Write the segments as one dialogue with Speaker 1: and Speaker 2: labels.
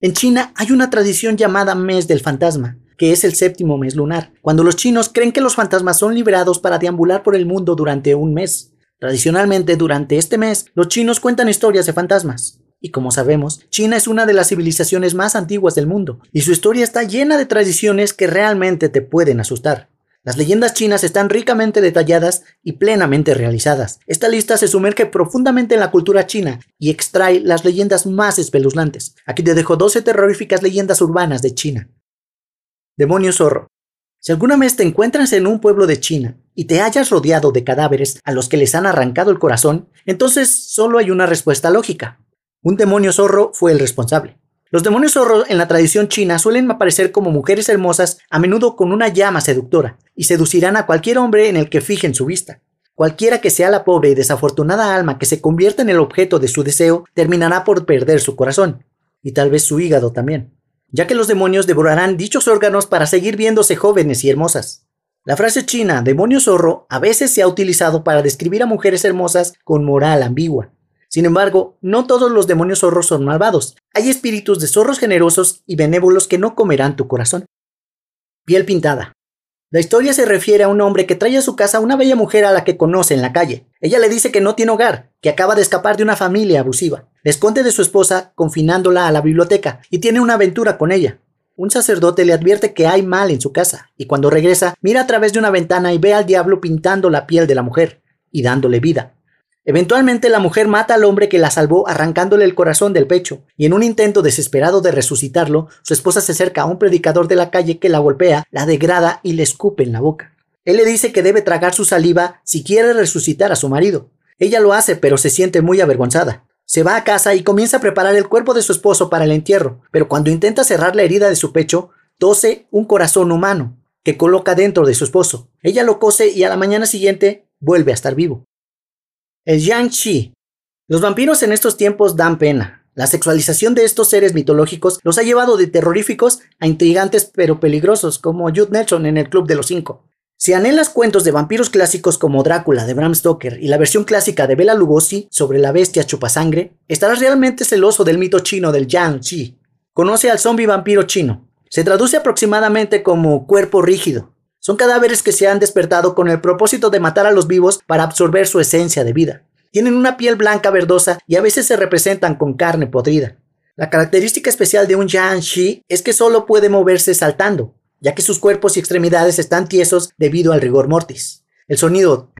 Speaker 1: En China hay una tradición llamada mes del fantasma, que es el séptimo mes lunar, cuando los chinos creen que los fantasmas son liberados para deambular por el mundo durante un mes. Tradicionalmente, durante este mes, los chinos cuentan historias de fantasmas. Y como sabemos, China es una de las civilizaciones más antiguas del mundo, y su historia está llena de tradiciones que realmente te pueden asustar. Las leyendas chinas están ricamente detalladas y plenamente realizadas. Esta lista se sumerge profundamente en la cultura china y extrae las leyendas más espeluznantes. Aquí te dejo 12 terroríficas leyendas urbanas de China. Demonio zorro. Si alguna vez te encuentras en un pueblo de China y te hayas rodeado de cadáveres a los que les han arrancado el corazón, entonces solo hay una respuesta lógica. Un demonio zorro fue el responsable. Los demonios zorros en la tradición china suelen aparecer como mujeres hermosas, a menudo con una llama seductora, y seducirán a cualquier hombre en el que fijen su vista. Cualquiera que sea la pobre y desafortunada alma que se convierta en el objeto de su deseo, terminará por perder su corazón, y tal vez su hígado también, ya que los demonios devorarán dichos órganos para seguir viéndose jóvenes y hermosas. La frase china demonio zorro a veces se ha utilizado para describir a mujeres hermosas con moral ambigua, sin embargo, no todos los demonios zorros son malvados. Hay espíritus de zorros generosos y benévolos que no comerán tu corazón. Piel pintada. La historia se refiere a un hombre que trae a su casa a una bella mujer a la que conoce en la calle. Ella le dice que no tiene hogar, que acaba de escapar de una familia abusiva. Le esconde de su esposa, confinándola a la biblioteca, y tiene una aventura con ella. Un sacerdote le advierte que hay mal en su casa, y cuando regresa, mira a través de una ventana y ve al diablo pintando la piel de la mujer y dándole vida. Eventualmente la mujer mata al hombre que la salvó arrancándole el corazón del pecho, y en un intento desesperado de resucitarlo, su esposa se acerca a un predicador de la calle que la golpea, la degrada y le escupe en la boca. Él le dice que debe tragar su saliva si quiere resucitar a su marido. Ella lo hace, pero se siente muy avergonzada. Se va a casa y comienza a preparar el cuerpo de su esposo para el entierro, pero cuando intenta cerrar la herida de su pecho, tose un corazón humano que coloca dentro de su esposo. Ella lo cose y a la mañana siguiente vuelve a estar vivo. El Yang Los vampiros en estos tiempos dan pena. La sexualización de estos seres mitológicos los ha llevado de terroríficos a intrigantes pero peligrosos, como Jude Nelson en el Club de los Cinco. Si anhelas cuentos de vampiros clásicos como Drácula de Bram Stoker y la versión clásica de Bela Lugosi sobre la bestia chupasangre, estarás realmente celoso del mito chino del Yang Chi. Conoce al zombie vampiro chino. Se traduce aproximadamente como cuerpo rígido, son cadáveres que se han despertado con el propósito de matar a los vivos para absorber su esencia de vida. Tienen una piel blanca verdosa y a veces se representan con carne podrida. La característica especial de un Yan Shi es que solo puede moverse saltando, ya que sus cuerpos y extremidades están tiesos debido al rigor mortis. El sonido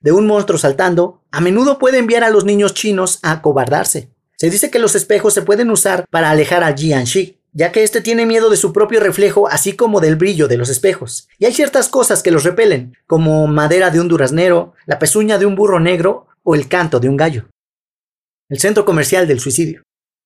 Speaker 1: de un monstruo saltando a menudo puede enviar a los niños chinos a acobardarse. Se dice que los espejos se pueden usar para alejar al Shi ya que éste tiene miedo de su propio reflejo, así como del brillo de los espejos. Y hay ciertas cosas que los repelen, como madera de un duraznero, la pezuña de un burro negro o el canto de un gallo. El centro comercial del suicidio.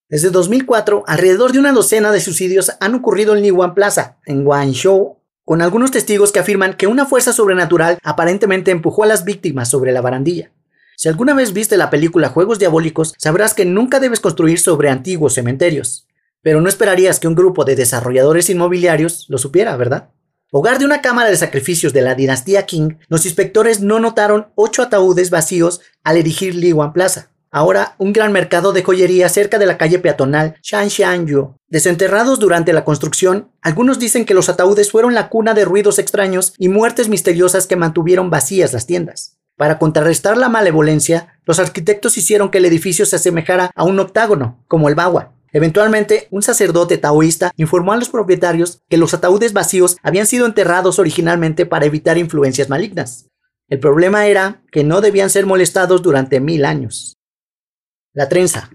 Speaker 1: Desde 2004, alrededor de una docena de suicidios han ocurrido en Liwan Plaza, en Guangzhou, con algunos testigos que afirman que una fuerza sobrenatural aparentemente empujó a las víctimas sobre la barandilla. Si alguna vez viste la película Juegos Diabólicos, sabrás que nunca debes construir sobre antiguos cementerios. Pero no esperarías que un grupo de desarrolladores inmobiliarios lo supiera, ¿verdad? Hogar de una cámara de sacrificios de la dinastía Qing, los inspectores no notaron ocho ataúdes vacíos al erigir Liwan Plaza. Ahora, un gran mercado de joyería cerca de la calle peatonal Shanshanyu. Desenterrados durante la construcción, algunos dicen que los ataúdes fueron la cuna de ruidos extraños y muertes misteriosas que mantuvieron vacías las tiendas. Para contrarrestar la malevolencia, los arquitectos hicieron que el edificio se asemejara a un octágono, como el Bagua, Eventualmente, un sacerdote taoísta informó a los propietarios que los ataúdes vacíos habían sido enterrados originalmente para evitar influencias malignas. El problema era que no debían ser molestados durante mil años. La trenza.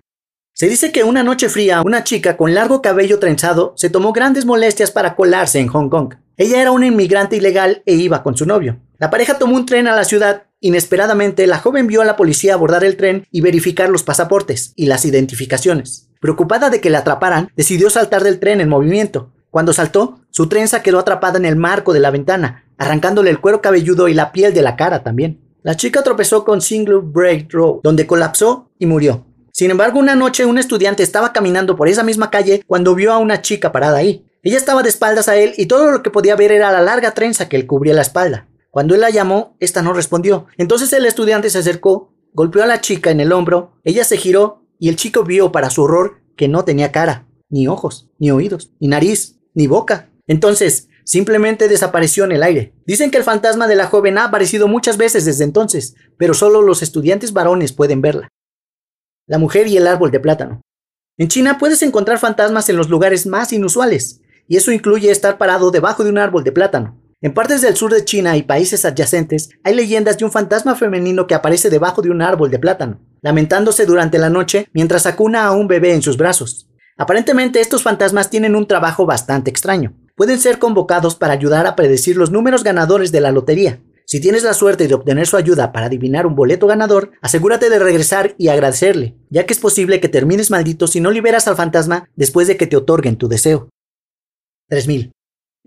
Speaker 1: Se dice que una noche fría, una chica con largo cabello trenzado se tomó grandes molestias para colarse en Hong Kong. Ella era una inmigrante ilegal e iba con su novio. La pareja tomó un tren a la ciudad. Inesperadamente, la joven vio a la policía abordar el tren y verificar los pasaportes y las identificaciones. Preocupada de que la atraparan, decidió saltar del tren en movimiento. Cuando saltó, su trenza quedó atrapada en el marco de la ventana, arrancándole el cuero cabelludo y la piel de la cara también. La chica tropezó con Single Break Road, donde colapsó y murió. Sin embargo, una noche un estudiante estaba caminando por esa misma calle cuando vio a una chica parada ahí. Ella estaba de espaldas a él y todo lo que podía ver era la larga trenza que le cubría la espalda. Cuando él la llamó, esta no respondió. Entonces el estudiante se acercó, golpeó a la chica en el hombro, ella se giró y el chico vio, para su horror, que no tenía cara, ni ojos, ni oídos, ni nariz, ni boca. Entonces, simplemente desapareció en el aire. Dicen que el fantasma de la joven ha aparecido muchas veces desde entonces, pero solo los estudiantes varones pueden verla. La mujer y el árbol de plátano. En China puedes encontrar fantasmas en los lugares más inusuales, y eso incluye estar parado debajo de un árbol de plátano. En partes del sur de China y países adyacentes hay leyendas de un fantasma femenino que aparece debajo de un árbol de plátano, lamentándose durante la noche mientras acuna a un bebé en sus brazos. Aparentemente estos fantasmas tienen un trabajo bastante extraño. Pueden ser convocados para ayudar a predecir los números ganadores de la lotería. Si tienes la suerte de obtener su ayuda para adivinar un boleto ganador, asegúrate de regresar y agradecerle, ya que es posible que termines maldito si no liberas al fantasma después de que te otorguen tu deseo. 3000.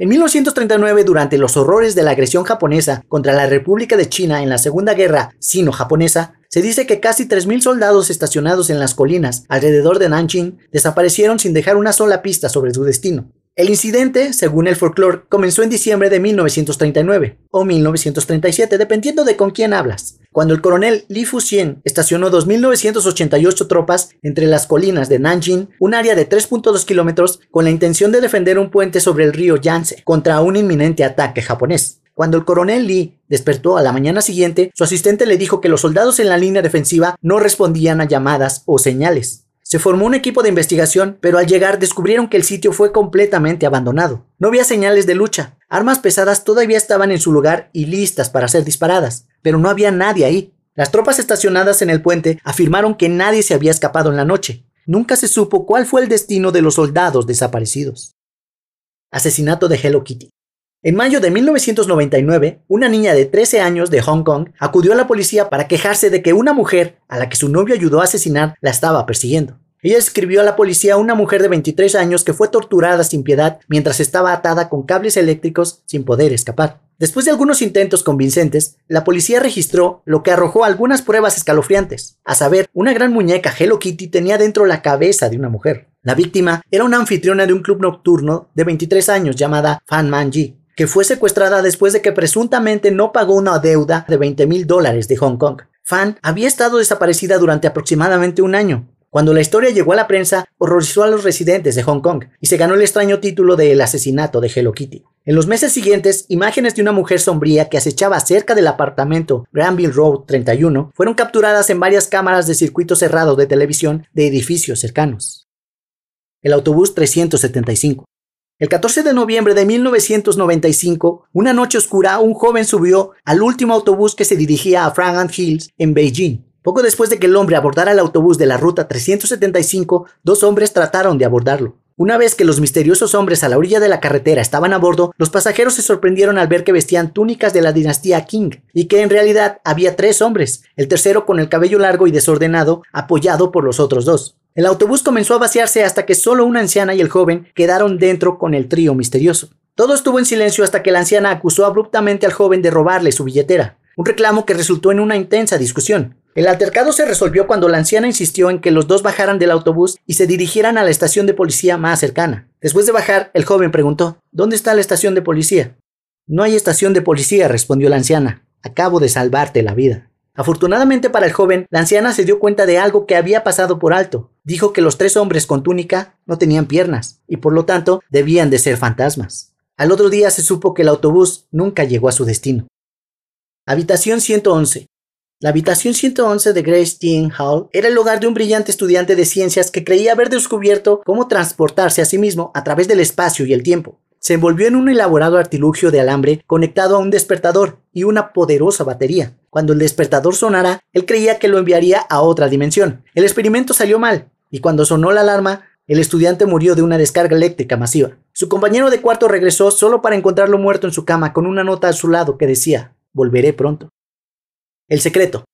Speaker 1: En 1939, durante los horrores de la agresión japonesa contra la República de China en la Segunda Guerra Sino-Japonesa, se dice que casi 3.000 soldados estacionados en las colinas alrededor de Nanjing desaparecieron sin dejar una sola pista sobre su destino. El incidente, según el folclore, comenzó en diciembre de 1939 o 1937, dependiendo de con quién hablas, cuando el coronel Li Fuxian estacionó 2.988 tropas entre las colinas de Nanjing, un área de 3.2 kilómetros, con la intención de defender un puente sobre el río Yangtze contra un inminente ataque japonés. Cuando el coronel Lee despertó a la mañana siguiente, su asistente le dijo que los soldados en la línea defensiva no respondían a llamadas o señales. Se formó un equipo de investigación, pero al llegar descubrieron que el sitio fue completamente abandonado. No había señales de lucha. Armas pesadas todavía estaban en su lugar y listas para ser disparadas, pero no había nadie ahí. Las tropas estacionadas en el puente afirmaron que nadie se había escapado en la noche. Nunca se supo cuál fue el destino de los soldados desaparecidos. Asesinato de Hello Kitty. En mayo de 1999, una niña de 13 años de Hong Kong acudió a la policía para quejarse de que una mujer, a la que su novio ayudó a asesinar, la estaba persiguiendo. Ella escribió a la policía a una mujer de 23 años que fue torturada sin piedad mientras estaba atada con cables eléctricos sin poder escapar. Después de algunos intentos convincentes, la policía registró lo que arrojó algunas pruebas escalofriantes. A saber, una gran muñeca Hello Kitty tenía dentro la cabeza de una mujer. La víctima era una anfitriona de un club nocturno de 23 años llamada Fan Manji, que fue secuestrada después de que presuntamente no pagó una deuda de 20 mil dólares de Hong Kong. Fan había estado desaparecida durante aproximadamente un año. Cuando la historia llegó a la prensa, horrorizó a los residentes de Hong Kong y se ganó el extraño título de El asesinato de Hello Kitty. En los meses siguientes, imágenes de una mujer sombría que acechaba cerca del apartamento Granville Road 31 fueron capturadas en varias cámaras de circuito cerrado de televisión de edificios cercanos. El autobús 375. El 14 de noviembre de 1995, una noche oscura, un joven subió al último autobús que se dirigía a Fragrant Hills en Beijing. Poco después de que el hombre abordara el autobús de la ruta 375, dos hombres trataron de abordarlo. Una vez que los misteriosos hombres a la orilla de la carretera estaban a bordo, los pasajeros se sorprendieron al ver que vestían túnicas de la dinastía Qing y que en realidad había tres hombres, el tercero con el cabello largo y desordenado, apoyado por los otros dos. El autobús comenzó a vaciarse hasta que solo una anciana y el joven quedaron dentro con el trío misterioso. Todo estuvo en silencio hasta que la anciana acusó abruptamente al joven de robarle su billetera, un reclamo que resultó en una intensa discusión. El altercado se resolvió cuando la anciana insistió en que los dos bajaran del autobús y se dirigieran a la estación de policía más cercana. Después de bajar, el joven preguntó, ¿Dónde está la estación de policía? No hay estación de policía, respondió la anciana. Acabo de salvarte la vida. Afortunadamente para el joven, la anciana se dio cuenta de algo que había pasado por alto. Dijo que los tres hombres con túnica no tenían piernas y por lo tanto debían de ser fantasmas. Al otro día se supo que el autobús nunca llegó a su destino. Habitación 111. La habitación 111 de Grace Jean Hall era el hogar de un brillante estudiante de ciencias que creía haber descubierto cómo transportarse a sí mismo a través del espacio y el tiempo se envolvió en un elaborado artilugio de alambre conectado a un despertador y una poderosa batería. Cuando el despertador sonara, él creía que lo enviaría a otra dimensión. El experimento salió mal, y cuando sonó la alarma, el estudiante murió de una descarga eléctrica masiva. Su compañero de cuarto regresó solo para encontrarlo muerto en su cama con una nota a su lado que decía, volveré pronto. El secreto.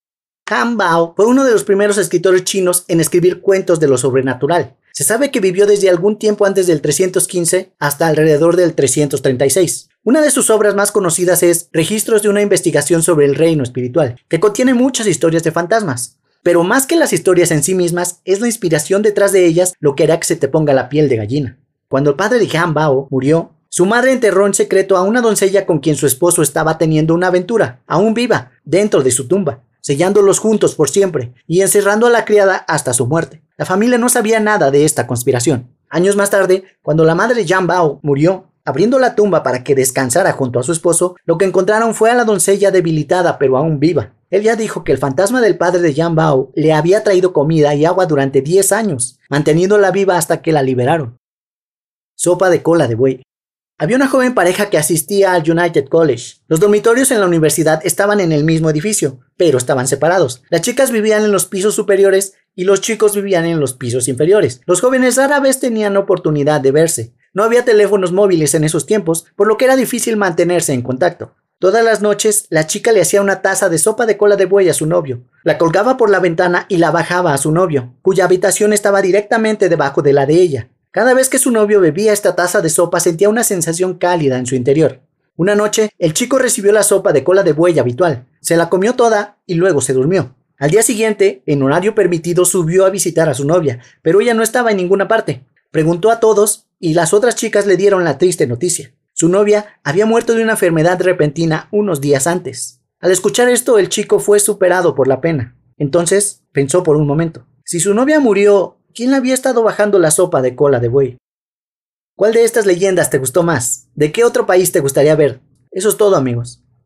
Speaker 1: Han Bao fue uno de los primeros escritores chinos en escribir cuentos de lo sobrenatural. Se sabe que vivió desde algún tiempo antes del 315 hasta alrededor del 336. Una de sus obras más conocidas es Registros de una investigación sobre el reino espiritual, que contiene muchas historias de fantasmas. Pero más que las historias en sí mismas, es la inspiración detrás de ellas lo que hará que se te ponga la piel de gallina. Cuando el padre de Han Bao murió, su madre enterró en secreto a una doncella con quien su esposo estaba teniendo una aventura, aún viva, dentro de su tumba sellándolos juntos por siempre y encerrando a la criada hasta su muerte. La familia no sabía nada de esta conspiración. Años más tarde, cuando la madre Jean Bao murió, abriendo la tumba para que descansara junto a su esposo, lo que encontraron fue a la doncella debilitada pero aún viva. Él ya dijo que el fantasma del padre de Jean Bao le había traído comida y agua durante 10 años, manteniéndola viva hasta que la liberaron. Sopa de cola de buey. Había una joven pareja que asistía al United College. Los dormitorios en la universidad estaban en el mismo edificio, pero estaban separados. Las chicas vivían en los pisos superiores y los chicos vivían en los pisos inferiores. Los jóvenes rara vez tenían oportunidad de verse. No había teléfonos móviles en esos tiempos, por lo que era difícil mantenerse en contacto. Todas las noches, la chica le hacía una taza de sopa de cola de buey a su novio, la colgaba por la ventana y la bajaba a su novio, cuya habitación estaba directamente debajo de la de ella. Cada vez que su novio bebía esta taza de sopa sentía una sensación cálida en su interior. Una noche, el chico recibió la sopa de cola de buey habitual, se la comió toda y luego se durmió. Al día siguiente, en horario permitido, subió a visitar a su novia, pero ella no estaba en ninguna parte. Preguntó a todos y las otras chicas le dieron la triste noticia. Su novia había muerto de una enfermedad repentina unos días antes. Al escuchar esto, el chico fue superado por la pena. Entonces pensó por un momento. Si su novia murió ¿Quién le había estado bajando la sopa de cola de buey? ¿Cuál de estas leyendas te gustó más? ¿De qué otro país te gustaría ver? Eso es todo amigos.